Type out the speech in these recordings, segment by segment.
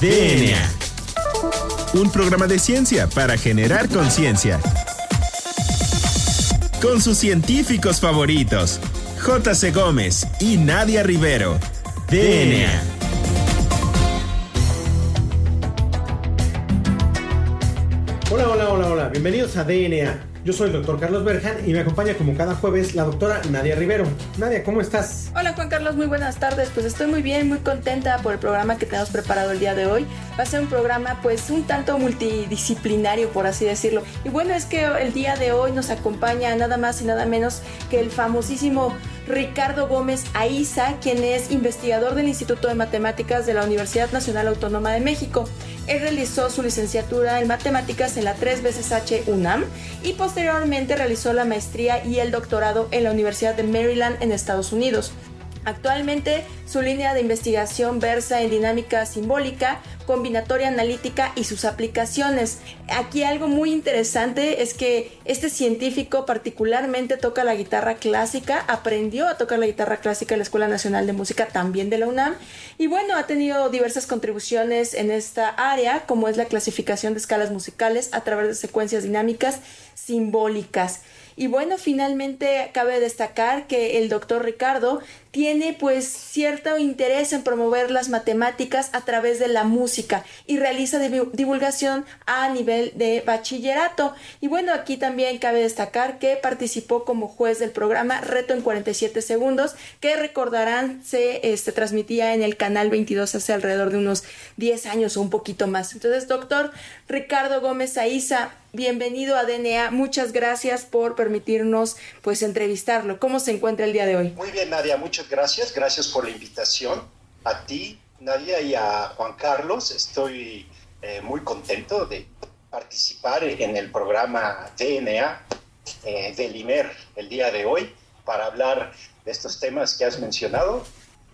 DNA. Un programa de ciencia para generar conciencia. Con sus científicos favoritos, J.C. Gómez y Nadia Rivero. DNA. Hola, hola, hola, hola. Bienvenidos a DNA yo soy el doctor Carlos Berjan y me acompaña como cada jueves la doctora Nadia Rivero. Nadia, ¿cómo estás? Hola Juan Carlos, muy buenas tardes. Pues estoy muy bien, muy contenta por el programa que tenemos preparado el día de hoy. Va a ser un programa pues un tanto multidisciplinario, por así decirlo. Y bueno, es que el día de hoy nos acompaña nada más y nada menos que el famosísimo Ricardo Gómez Aiza, quien es investigador del Instituto de Matemáticas de la Universidad Nacional Autónoma de México. Él realizó su licenciatura en matemáticas en la 3 veces H UNAM y posteriormente realizó la maestría y el doctorado en la Universidad de Maryland en Estados Unidos. Actualmente su línea de investigación versa en dinámica simbólica, combinatoria analítica y sus aplicaciones. Aquí algo muy interesante es que este científico particularmente toca la guitarra clásica, aprendió a tocar la guitarra clásica en la Escuela Nacional de Música también de la UNAM y bueno, ha tenido diversas contribuciones en esta área como es la clasificación de escalas musicales a través de secuencias dinámicas simbólicas. Y bueno, finalmente cabe destacar que el doctor Ricardo tiene pues cierto interés en promover las matemáticas a través de la música y realiza divulgación a nivel de bachillerato. Y bueno, aquí también cabe destacar que participó como juez del programa Reto en 47 segundos, que recordarán se este, transmitía en el canal 22 hace alrededor de unos 10 años o un poquito más. Entonces, doctor Ricardo Gómez Aiza, bienvenido a DNA. Muchas gracias por permitirnos pues entrevistarlo. ¿Cómo se encuentra el día de hoy? Muy bien, Nadia, muchas gracias. Gracias por la invitación. A ti, Nadia, y a Juan Carlos. Estoy eh, muy contento de participar en el programa DNA eh, del IMER el día de hoy para hablar de estos temas que has mencionado.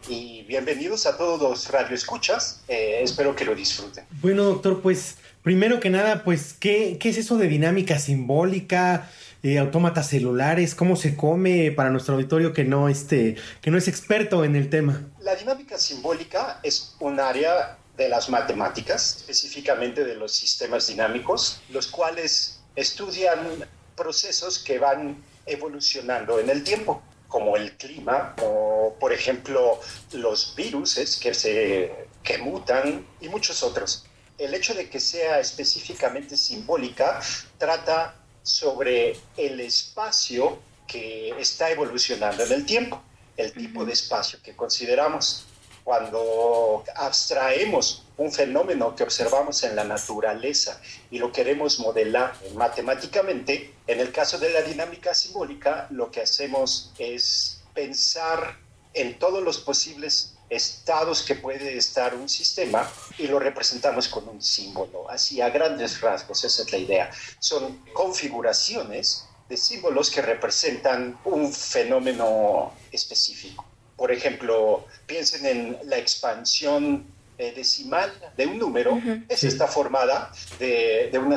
Y bienvenidos a todos los radioescuchas. Eh, espero que lo disfruten. Bueno, doctor, pues primero que nada, pues, ¿qué, qué es eso de dinámica simbólica? Eh, autómatas celulares, cómo se come para nuestro auditorio que no, este, que no es experto en el tema. La dinámica simbólica es un área de las matemáticas, específicamente de los sistemas dinámicos, los cuales estudian procesos que van evolucionando en el tiempo, como el clima, o por ejemplo los virus que, se, que mutan y muchos otros. El hecho de que sea específicamente simbólica trata sobre el espacio que está evolucionando en el tiempo, el tipo de espacio que consideramos. Cuando abstraemos un fenómeno que observamos en la naturaleza y lo queremos modelar matemáticamente, en el caso de la dinámica simbólica, lo que hacemos es pensar en todos los posibles estados que puede estar un sistema y lo representamos con un símbolo, así a grandes rasgos, esa es la idea. Son configuraciones de símbolos que representan un fenómeno específico. Por ejemplo, piensen en la expansión eh, decimal de un número, esa está formada de, una,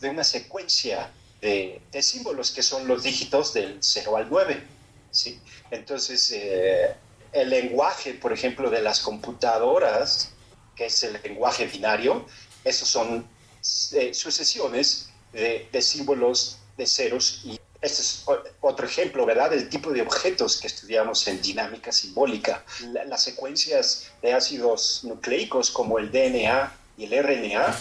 de una secuencia de, símbolos que son los dígitos del 0 al 9. ¿sí? Entonces, eh, el lenguaje, por ejemplo, de las computadoras, que es el lenguaje binario, esos son eh, sucesiones de, símbolos de ceros y este es otro ejemplo, ¿verdad? El tipo de objetos que estudiamos en dinámica simbólica. las secuencias de ácidos nucleicos como el DNA y el RNA,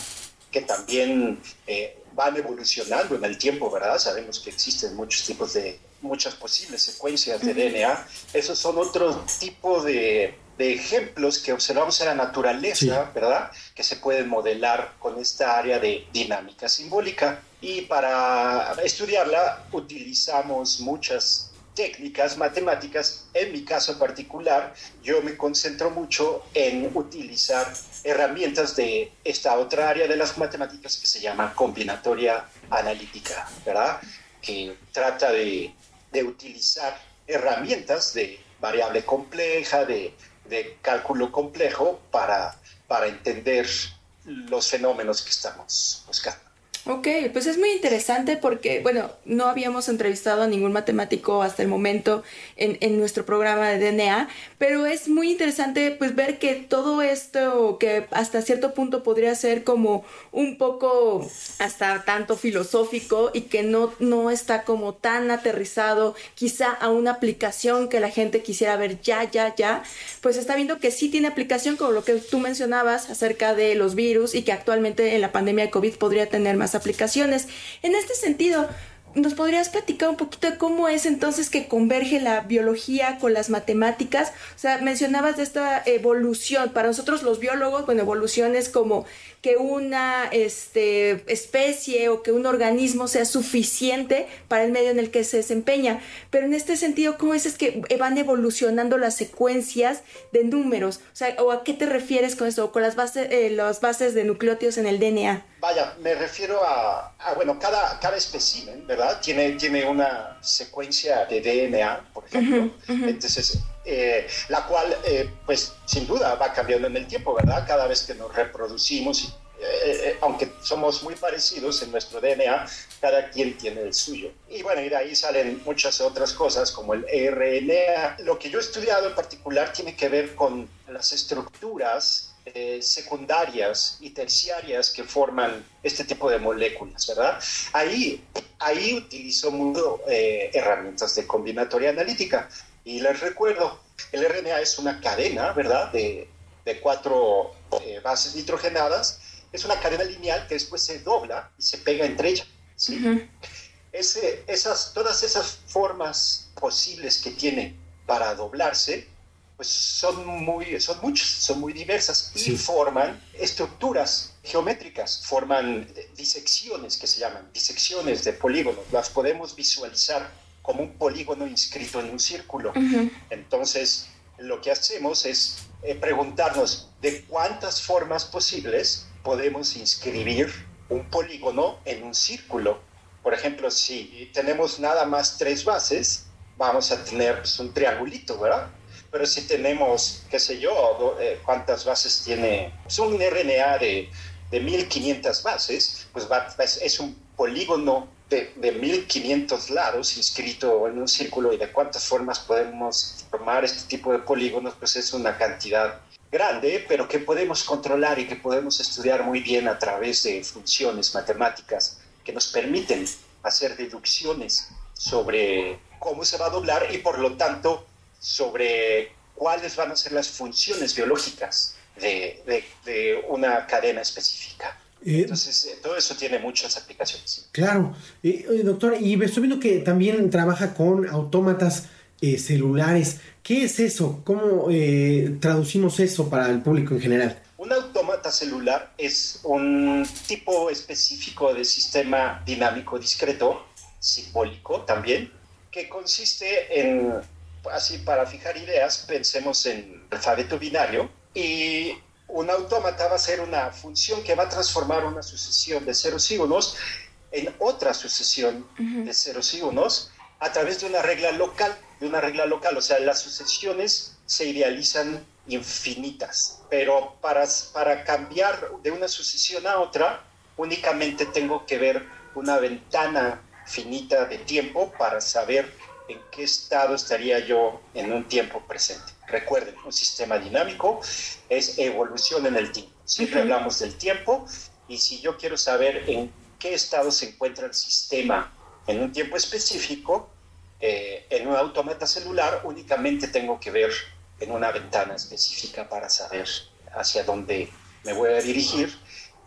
que también eh, van evolucionando en el tiempo, ¿verdad? Sabemos que existen muchos tipos de muchas posibles secuencias de DNA. Esos son otro tipo de, ejemplos que observamos en la naturaleza, ¿verdad? Que se pueden modelar con esta área de dinámica simbólica. Y para estudiarla utilizamos muchas técnicas matemáticas. En mi caso particular, yo me concentro mucho en utilizar herramientas de esta otra área de las matemáticas que se llama combinatoria analítica, ¿verdad? Que trata de de utilizar herramientas de variable compleja, de, cálculo complejo para, para entender los fenómenos que estamos buscando. Ok, pues es muy interesante porque, bueno, no habíamos entrevistado a ningún matemático hasta el momento en, en, nuestro programa de DNA, pero es muy interesante pues ver que todo esto que hasta cierto punto podría ser como un poco hasta tanto filosófico y que no, no está como tan aterrizado quizá a una aplicación que la gente quisiera ver ya, ya, ya, pues está viendo que sí tiene aplicación como lo que tú mencionabas acerca de los virus y que actualmente en la pandemia de COVID podría tener más aplicaciones. En este sentido, ¿Nos podrías platicar un poquito de cómo es entonces que converge la biología con las matemáticas? O sea, mencionabas de esta evolución. Para nosotros los biólogos, bueno, evolución es como que una este, especie o que un organismo sea suficiente para el medio en el que se desempeña. Pero en este sentido, ¿cómo es, es que van evolucionando las secuencias de números? O sea, ¿o a qué te refieres con eso? con las bases, eh, las bases de nucleótidos en el DNA. Vaya, me refiero a, bueno, cada, cada ¿verdad? Tiene, tiene una secuencia de DNA, por ejemplo. Entonces, eh, la cual, eh, pues, sin duda va cambiando en el tiempo, ¿verdad? Cada vez que nos reproducimos, eh, aunque somos muy parecidos en nuestro DNA, cada quien tiene el suyo. Y bueno, y de ahí salen muchas otras cosas como el RNA. Lo que yo he estudiado en particular tiene que ver con las estructuras secundarias y terciarias que forman este tipo de moléculas, ¿verdad? Ahí, ahí utilizo mucho herramientas de combinatoria analítica. Y les recuerdo, el RNA es una cadena, ¿verdad? De, de cuatro eh, bases nitrogenadas. Es una cadena lineal que después se dobla y se pega entre ellas. ¿sí? Ese, esas, todas esas formas posibles que tiene para doblarse, pues son, muy, son muchas, son muy diversas y forman estructuras geométricas, forman disecciones que se llaman, disecciones de polígonos. Las podemos visualizar como un polígono inscrito en un círculo. Entonces, lo que hacemos es eh, preguntarnos de cuántas formas posibles podemos inscribir un polígono en un círculo. Por ejemplo, si tenemos nada más tres bases, vamos a tener pues, un triangulito, ¿verdad? Pero si tenemos, qué sé yo, eh, cuántas bases tiene, pues un RNA de, de 1500 bases, pues es un polígono de, 1500 lados inscrito en un círculo y de cuántas formas podemos formar este tipo de polígonos, pues es una cantidad grande, pero que podemos controlar y que podemos estudiar muy bien a través de funciones matemáticas que nos permiten hacer deducciones sobre cómo se va a doblar y por lo tanto sobre cuáles van a ser las funciones biológicas de, de una cadena específica. Eh, Entonces, eh, todo eso tiene muchas aplicaciones. Claro. Eh, doctor, y estoy viendo que también trabaja con autómatas celulares. ¿Qué es eso? ¿Cómo traducimos eso para el público en general? Un autómata celular es un tipo específico de sistema dinámico discreto, simbólico también, que consiste en, así para fijar ideas, pensemos en alfabeto binario y un autómata va a ser una función que va a transformar una sucesión de ceros y unos en otra sucesión de ceros y unos a través de una regla local, de una regla local, o sea, las sucesiones se idealizan infinitas, pero para, para cambiar de una sucesión a otra, únicamente tengo que ver una ventana finita de tiempo para saber en qué estado estaría yo en un tiempo presente. Recuerden, un sistema dinámico es evolución en el tiempo. Siempre hablamos del tiempo y si yo quiero saber en qué estado se encuentra el sistema en un tiempo específico, eh, en un automata celular únicamente tengo que ver en una ventana específica para saber hacia dónde me voy a dirigir.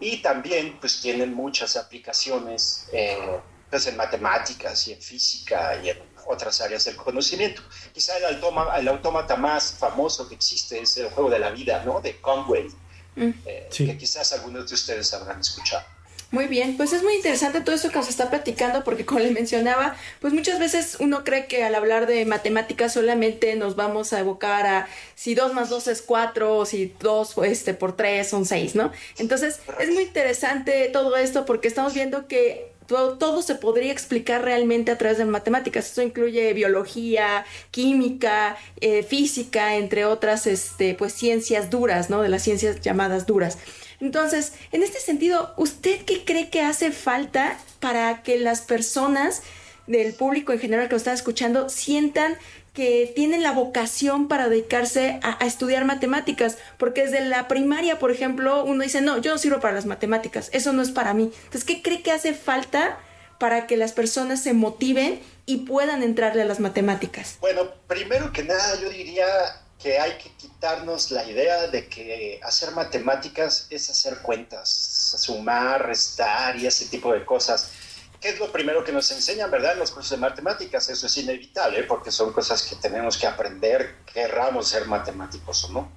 Y también pues tienen muchas aplicaciones eh, pues, en matemáticas y en física y en otras áreas del conocimiento. Quizá el, el autómata más famoso que existe es el juego de la vida, ¿no? De Conway, mm. eh, que quizás algunos de ustedes habrán escuchado. Muy bien, pues es muy interesante todo esto que nos está platicando porque como le mencionaba, pues muchas veces uno cree que al hablar de matemáticas solamente nos vamos a evocar a si 2 más 2 es 4 o si 2 este, por 3 son 6, ¿no? Entonces es muy interesante todo esto porque estamos viendo que todo, se podría explicar realmente a través de matemáticas. Esto incluye biología, química, eh, física, entre otras este, pues, ciencias duras, ¿no? De las ciencias llamadas duras. Entonces, en este sentido, ¿usted qué cree que hace falta para que las personas del público en general que lo están escuchando sientan que tienen la vocación para dedicarse a, estudiar matemáticas, porque desde la primaria, por ejemplo, uno dice, no, yo no sirvo para las matemáticas, eso no es para mí. Entonces, ¿qué cree que hace falta para que las personas se motiven y puedan entrarle a las matemáticas? Bueno, primero que nada, yo diría que hay que quitarnos la idea de que hacer matemáticas es hacer cuentas, sumar, restar y ese tipo de cosas ¿Qué es lo primero que nos enseñan, verdad, en los cursos de matemáticas? Eso es inevitable, porque son cosas que tenemos que aprender, querramos ser matemáticos o no.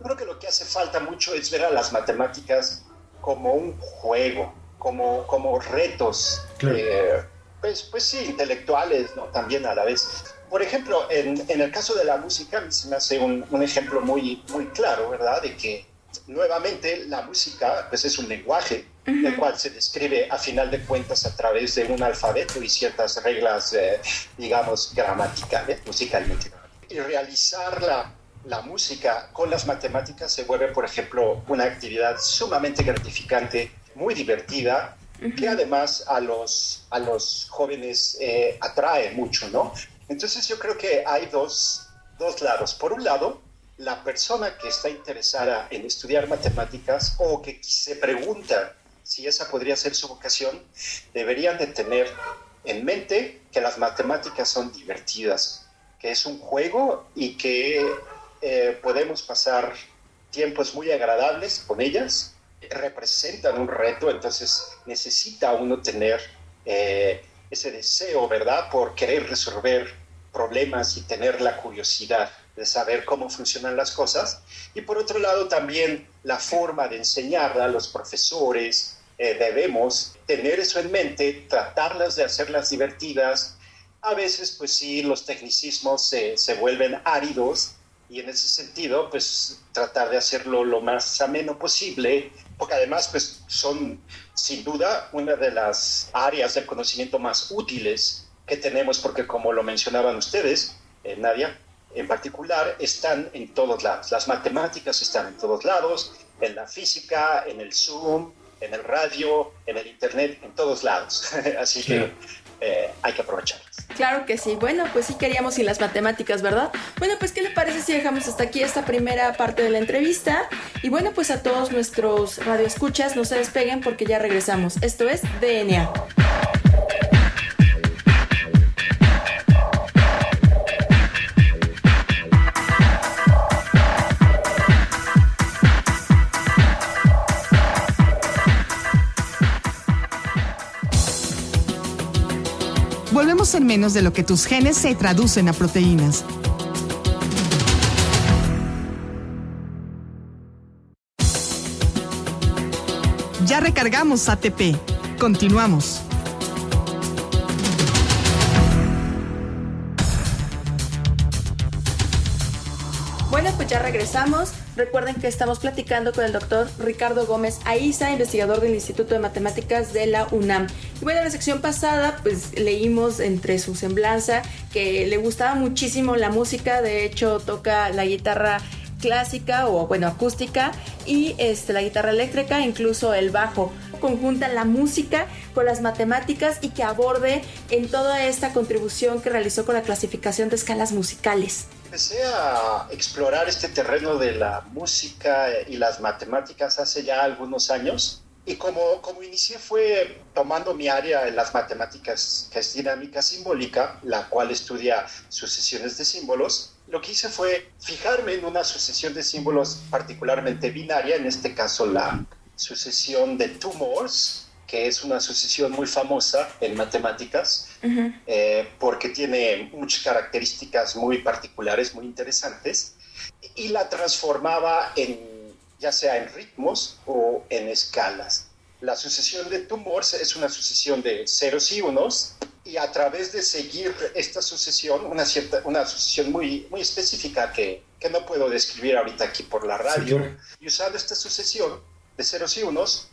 creo que lo que hace falta mucho es ver a las matemáticas como un juego, como, como retos, eh, pues, pues sí, intelectuales, ¿no? También a la vez. Por ejemplo, en, en el caso de la música, se me hace un, un ejemplo muy, muy claro, ¿verdad? De que nuevamente la música pues es un lenguaje el cual se describe a final de cuentas a través de un alfabeto y ciertas reglas, eh, digamos, gramaticales, musicalmente. Y realizar la, la música con las matemáticas se vuelve, por ejemplo, una actividad sumamente gratificante, muy divertida, que además a los, a los jóvenes eh, atrae mucho, ¿no? Entonces yo creo que hay dos, dos lados. Por un lado, la persona que está interesada en estudiar matemáticas o que se pregunta si esa podría ser su vocación, deberían de tener en mente que las matemáticas son divertidas, que es un juego y que eh, podemos pasar tiempos muy agradables con ellas, representan un reto, entonces necesita uno tener eh, ese deseo, ¿verdad?, por querer resolver problemas y tener la curiosidad de saber cómo funcionan las cosas. Y por otro lado, también la forma de enseñar a los profesores. Eh, debemos tener eso en mente, tratarlas de hacerlas divertidas. A veces, pues sí, los tecnicismos se, se vuelven áridos y en ese sentido, pues tratar de hacerlo lo más ameno posible, porque además, pues son sin duda una de las áreas del conocimiento más útiles que tenemos, porque como lo mencionaban ustedes, eh, Nadia, en particular están en todos lados. Las matemáticas están en todos lados, en la física, en el Zoom, en el radio, en el Internet, en todos lados. Así que eh, hay que aprovecharlas. Claro que sí. Bueno, pues sí queríamos y las matemáticas, ¿verdad? Bueno, pues ¿qué le parece si dejamos hasta aquí esta primera parte de la entrevista? Y bueno, pues a todos nuestros radioescuchas, no se despeguen porque ya regresamos. Esto es DNA. En menos de lo que tus genes se traducen a proteínas. Ya recargamos ATP. Continuamos. Bueno, pues ya regresamos. Recuerden que estamos platicando con el doctor Ricardo Gómez Aiza, investigador del Instituto de Matemáticas de la UNAM. Y bueno, en la sección pasada, pues leímos entre su semblanza que le gustaba muchísimo la música, de hecho toca la guitarra clásica o bueno acústica y este, la guitarra eléctrica, incluso el bajo conjunta la música con las matemáticas y que aborde en toda esta contribución que realizó con la clasificación de escalas musicales empecé a explorar este terreno de la música y las matemáticas hace ya algunos años. Y como, como inicié fue tomando mi área en las matemáticas, que es dinámica simbólica, la cual estudia sucesiones de símbolos, lo que hice fue fijarme en una sucesión de símbolos particularmente binaria, en este caso la sucesión de tumors, que es una sucesión muy famosa en matemáticas, eh, porque tiene muchas características muy particulares, muy interesantes, y la transformaba en, ya sea en ritmos o en escalas. La sucesión de tumores es una sucesión de ceros y unos, y a través de seguir esta sucesión, una, cierta, una sucesión muy, muy específica que, que no puedo describir ahorita aquí por la radio, y usando esta sucesión de ceros y unos,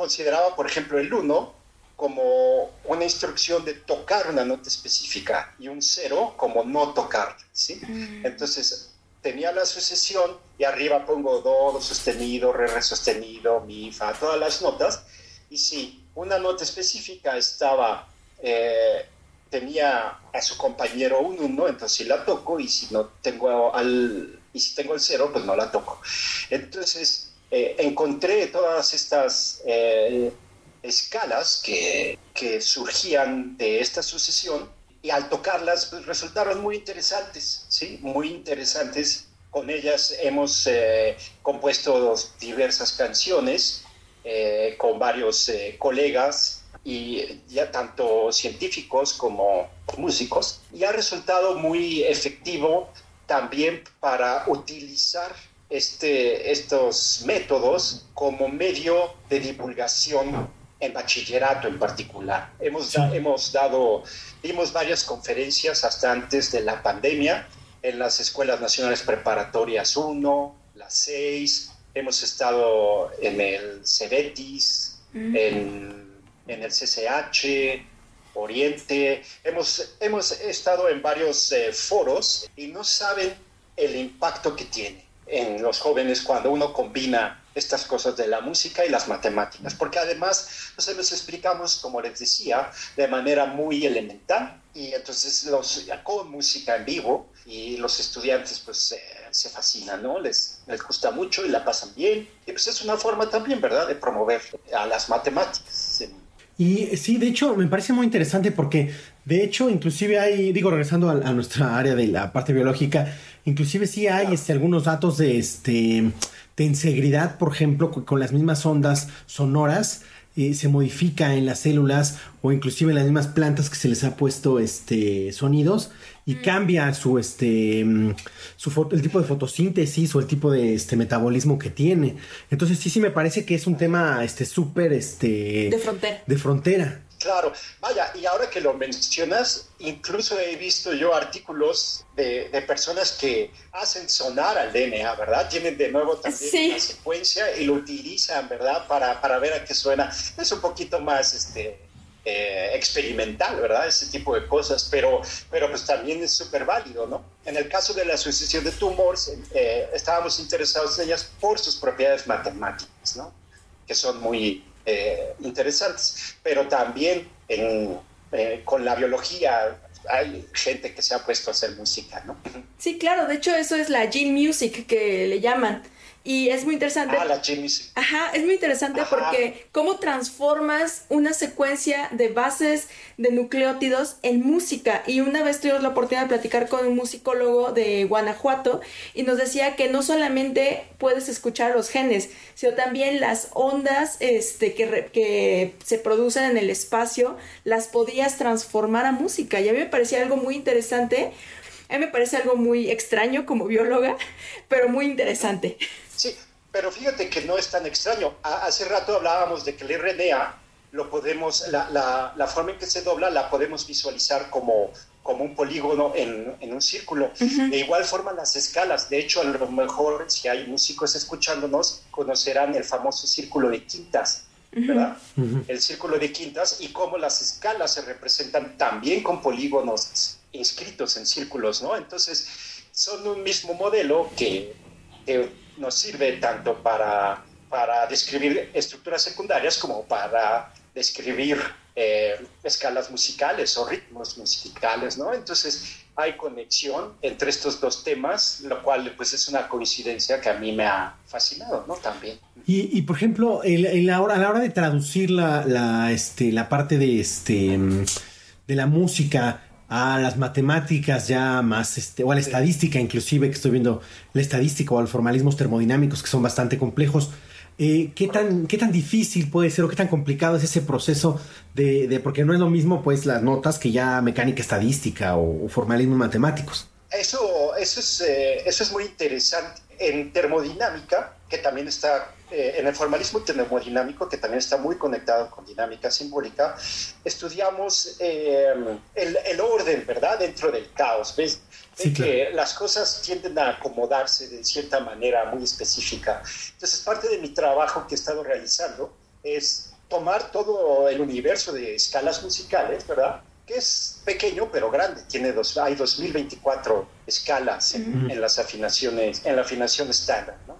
consideraba, por ejemplo, el 1 como una instrucción de tocar una nota específica y un cero como no tocar, ¿sí? Mm. Entonces, tenía la sucesión y arriba pongo do, do sostenido, re, re sostenido, mi, fa, todas las notas. Y si una nota específica estaba, eh, tenía a su compañero un uno, entonces sí la toco y si no tengo al, y si tengo el cero, pues no la toco. Entonces, eh, encontré todas estas eh, escalas que, que surgían de esta sucesión y al tocarlas pues, resultaron muy interesantes, ¿sí? Muy interesantes. Con ellas hemos eh, compuesto diversas canciones con varios colegas y ya tanto científicos como músicos y ha resultado muy efectivo también para utilizar este, estos métodos como medio de divulgación en bachillerato en particular. Hemos, hemos dado, dimos varias conferencias hasta antes de la pandemia. En las Escuelas Nacionales Preparatorias 1, las 6, hemos estado en el CEBETIS, en, en, el CCH, Oriente, hemos, hemos estado en varios eh, foros y no saben el impacto que tiene en los jóvenes cuando uno combina estas cosas de la música y las matemáticas, porque además nos los explicamos, como les decía, de manera muy elemental y entonces los con música en vivo y los estudiantes pues se fascinan, ¿no? Les, les gusta mucho y la pasan bien y pues es una forma también, ¿verdad?, de promover a las matemáticas. Y sí, de hecho, me parece muy interesante porque, de hecho, inclusive hay, digo, regresando a, a nuestra área de la parte biológica, inclusive sí hay este, algunos datos de este de integridad, por ejemplo, con las mismas ondas sonoras, eh, se modifica en las células o inclusive en las mismas plantas que se les ha puesto este sonidos y mm. cambia su este mm, su el tipo de fotosíntesis o el tipo de este metabolismo que tiene. Entonces sí sí me parece que es un tema este súper este de frontera. De frontera. Claro, vaya, y ahora que lo mencionas, incluso he visto yo artículos de, personas que hacen sonar al DNA, ¿verdad? Tienen de nuevo también la secuencia y lo utilizan, ¿verdad? Para, para, ver a qué suena. Es un poquito más este, eh, experimental, ¿verdad? Ese tipo de cosas, pero, pero pues también es súper válido, ¿no? En el caso de la asociación de tumores, eh, estábamos interesados en ellas por sus propiedades matemáticas, ¿no? Que son muy eh, interesantes, pero también eh, con la biología hay gente que se ha puesto a hacer música, ¿no? Sí, claro, de hecho eso es la gene music que le llaman. Y es muy interesante. Ah, la. Ajá, es muy interesante porque cómo transformas una secuencia de bases de nucleótidos en música. Y una vez tuvimos la oportunidad de platicar con un musicólogo de Guanajuato y nos decía que no solamente puedes escuchar los genes, sino también las ondas este, que, que se producen en el espacio, las podías transformar a música. Y a mí me parecía algo muy interesante. A mí me parece algo muy extraño como bióloga, pero muy interesante. Sí, pero fíjate que no es tan extraño. Hace rato hablábamos de que el RNA lo podemos, la, la, forma en que se dobla la podemos visualizar como, como un polígono en, en un círculo. De igual forma las escalas. De hecho, a lo mejor si hay músicos escuchándonos, conocerán el famoso círculo de quintas. ¿verdad? El círculo de quintas y cómo las escalas se representan también con polígonos inscritos en círculos, ¿no? Entonces, son un mismo modelo que, nos sirve tanto para, para describir estructuras secundarias como para describir eh, escalas musicales o ritmos musicales, ¿no? Entonces hay conexión entre estos dos temas, lo cual pues es una coincidencia que a mí me ha fascinado, ¿no? También. Y, y por ejemplo, la hora, a la hora de traducir la, la, este, la parte de, este, de la música, a las matemáticas ya más, este, o a la estadística inclusive, que estoy viendo la estadística o a los formalismos termodinámicos que son bastante complejos. Eh, ¿qué, tan, ¿Qué tan difícil puede ser o qué tan complicado es ese proceso de, de porque no es lo mismo pues las notas que ya mecánica estadística o, formalismos matemáticos? Eso, eso, es, eh, eso es muy interesante. En termodinámica, que también está eh, en el formalismo termodinámico, que también está muy conectado con dinámica simbólica, estudiamos eh, el, el, orden, ¿verdad? Dentro del caos. ¿Ves? que las cosas tienden a acomodarse de cierta manera muy específica. Entonces, parte de mi trabajo que he estado realizando es tomar todo el universo de escalas musicales, ¿verdad? Que es pequeño pero grande. Tiene dos, hay 2024 escalas en, las afinaciones, en la afinación estándar, ¿no?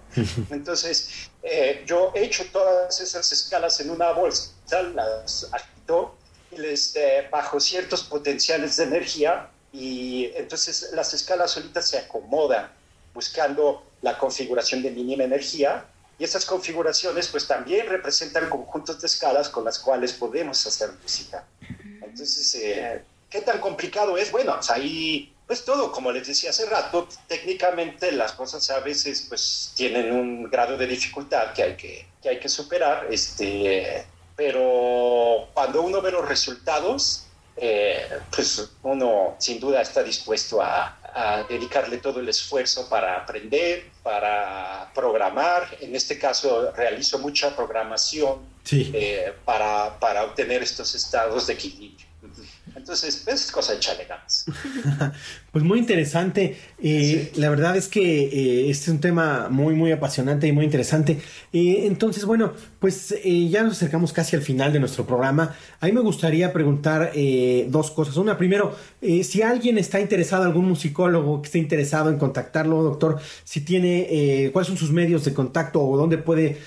Entonces, eh, yo he hecho todas esas escalas en una bolsa, las agito y les eh, bajo ciertos potenciales de energía y entonces las escalas solitas se acomodan buscando la configuración de mínima energía y esas configuraciones pues también representan conjuntos de escalas con las cuales podemos hacer música. Entonces, eh, ¿qué tan complicado es? Bueno, pues ahí pues todo, como les decía hace rato, técnicamente las cosas a veces pues tienen un grado de dificultad que hay que, que, hay que superar, este, pero cuando uno ve los resultados, eh, pues uno sin duda está dispuesto a, dedicarle todo el esfuerzo para aprender, para programar. En este caso realizo mucha programación eh, para, para obtener estos estados de equilibrio. Entonces, es cosa de ganas. pues muy interesante. Eh, la verdad es que eh, este es un tema muy, muy apasionante y muy interesante. Eh, entonces, bueno, pues ya nos acercamos casi al final de nuestro programa. A mí me gustaría preguntar dos cosas. Una, primero, si alguien está interesado, algún musicólogo que esté interesado en contactarlo, doctor, si tiene, cuáles son sus medios de contacto o dónde puede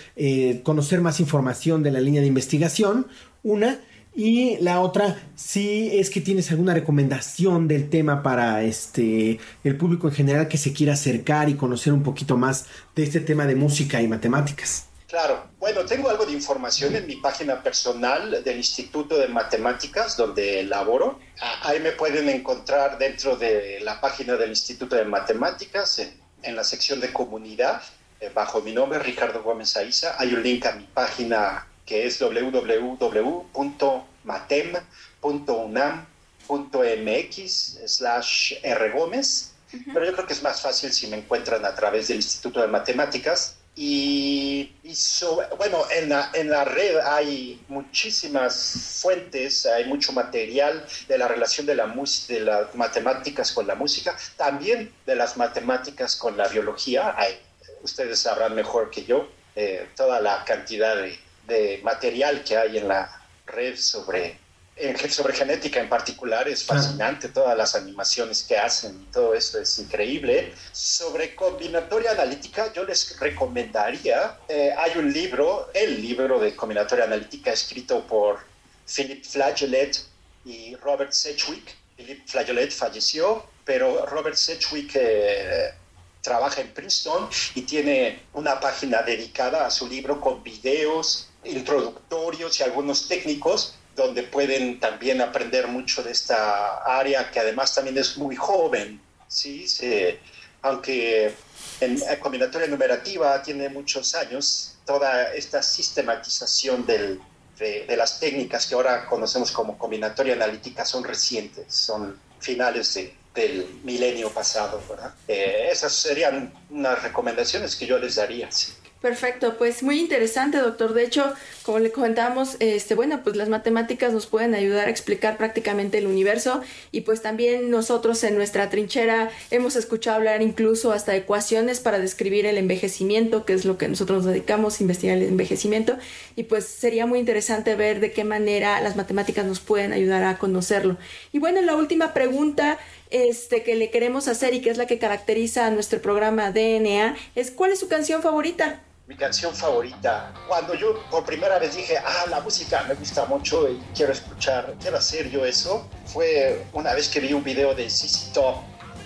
conocer más información de la línea de investigación. Una. Y la otra, si es que tienes alguna recomendación del tema para este el público en general que se quiera acercar y conocer un poquito más de este tema de música y matemáticas. Claro, bueno, tengo algo de información en mi página personal del Instituto de Matemáticas, donde laboro. Ahí me pueden encontrar dentro de la página del Instituto de Matemáticas, en, la sección de comunidad, eh, bajo mi nombre, Ricardo Gómez Aiza. Hay un link a mi página que es www.matem.unam.mx slash rgómez, pero yo creo que es más fácil si me encuentran a través del Instituto de Matemáticas. Y, bueno, en la, en la red hay muchísimas fuentes, hay mucho material de la relación de, la de las matemáticas con la música, también de las matemáticas con la biología. Hay, ustedes sabrán mejor que yo eh, toda la cantidad de de material que hay en la red sobre, sobre genética en particular es fascinante, todas las animaciones que hacen, todo eso es increíble. Sobre combinatoria analítica, yo les recomendaría, eh, hay un libro, el libro de combinatoria analítica escrito por Philip Flageolet y Robert Sedgwick. Philip Flageolet falleció, pero Robert Sedgwick... Eh, trabaja en Princeton y tiene una página dedicada a su libro con videos, introductorios y algunos técnicos donde pueden también aprender mucho de esta área que además también es muy joven, ¿sí? aunque en combinatoria numerativa tiene muchos años, toda esta sistematización del, de, las técnicas que ahora conocemos como combinatoria analítica son recientes, son finales del milenio pasado. Eh, esas serían unas recomendaciones que yo les daría. Perfecto, pues muy interesante, doctor. De hecho, como le comentábamos, este, bueno, pues las matemáticas nos pueden ayudar a explicar prácticamente el universo y pues también nosotros en nuestra trinchera hemos escuchado hablar incluso hasta ecuaciones para describir el envejecimiento, que es lo que nosotros nos dedicamos, investigar el envejecimiento y pues sería muy interesante ver de qué manera las matemáticas nos pueden ayudar a conocerlo. Y bueno, la última pregunta este, que le queremos hacer y que es la que caracteriza a nuestro programa DNA es ¿cuál es su canción favorita? Mi canción favorita. Cuando yo por primera vez dije, ah, la música me gusta mucho y quiero escuchar, quiero hacer yo eso, fue una vez que vi un video de CC Top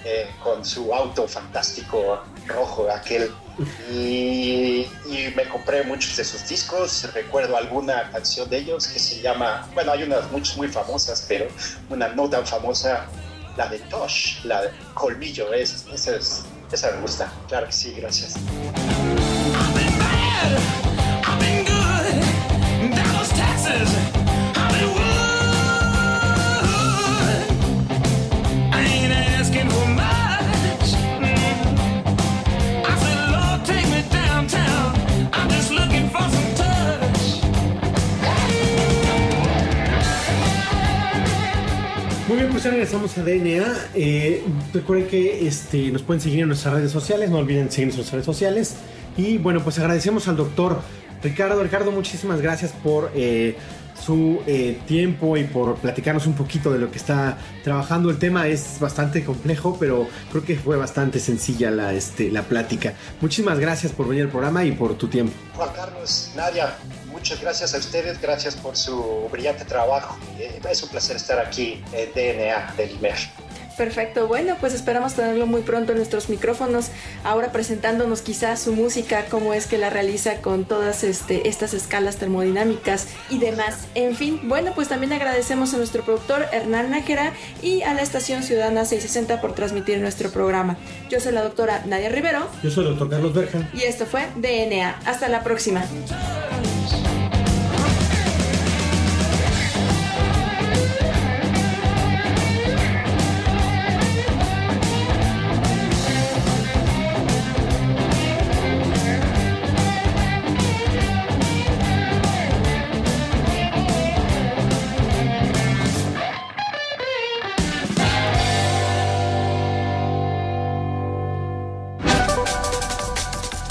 eh, con su auto fantástico rojo, aquel. Y, me compré muchos de sus discos. Recuerdo alguna canción de ellos que se llama, bueno, hay unas muchas muy famosas, pero una no tan famosa, la de Tosh, la de Colmillo. Es, esa, es, esa me gusta. Claro que sí, gracias. Regresamos a DNA. Eh, recuerden que este, nos pueden seguir en nuestras redes sociales. No olviden seguirnos en nuestras redes sociales. Y bueno, pues agradecemos al doctor Ricardo. Ricardo, muchísimas gracias por eh, su eh, tiempo y por platicarnos un poquito de lo que está trabajando. El tema es bastante complejo, pero creo que fue bastante sencilla la, este, la plática. Muchísimas gracias por venir al programa y por tu tiempo. Juan Carlos, Nadia, muchas gracias a ustedes, gracias por su brillante trabajo. Eh, es un placer estar aquí en DNA del IMER. Perfecto, bueno, pues esperamos tenerlo muy pronto en nuestros micrófonos, ahora presentándonos quizás su música, cómo es que la realiza con todas este, estas escalas termodinámicas y demás. En fin, bueno, pues también agradecemos a nuestro productor Hernán Nájera y a la estación Ciudadana 660 por transmitir nuestro programa. Yo soy la doctora Nadia Rivero. Yo soy el doctor Carlos Bergen. Y esto fue DNA. Hasta la próxima.